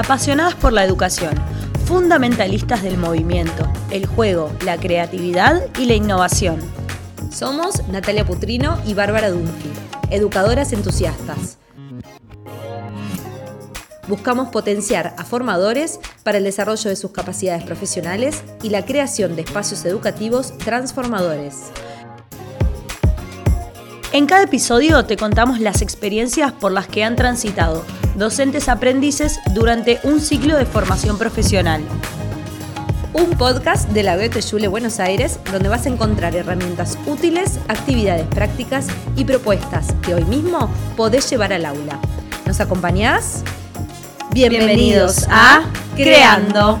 apasionadas por la educación, fundamentalistas del movimiento, el juego, la creatividad y la innovación. Somos Natalia Putrino y Bárbara Dunphy, educadoras entusiastas. Buscamos potenciar a formadores para el desarrollo de sus capacidades profesionales y la creación de espacios educativos transformadores. En cada episodio te contamos las experiencias por las que han transitado docentes aprendices durante un ciclo de formación profesional. Un podcast de la Goethe Schule Buenos Aires donde vas a encontrar herramientas útiles, actividades prácticas y propuestas que hoy mismo podés llevar al aula. ¿Nos acompañás? Bienvenidos a Creando.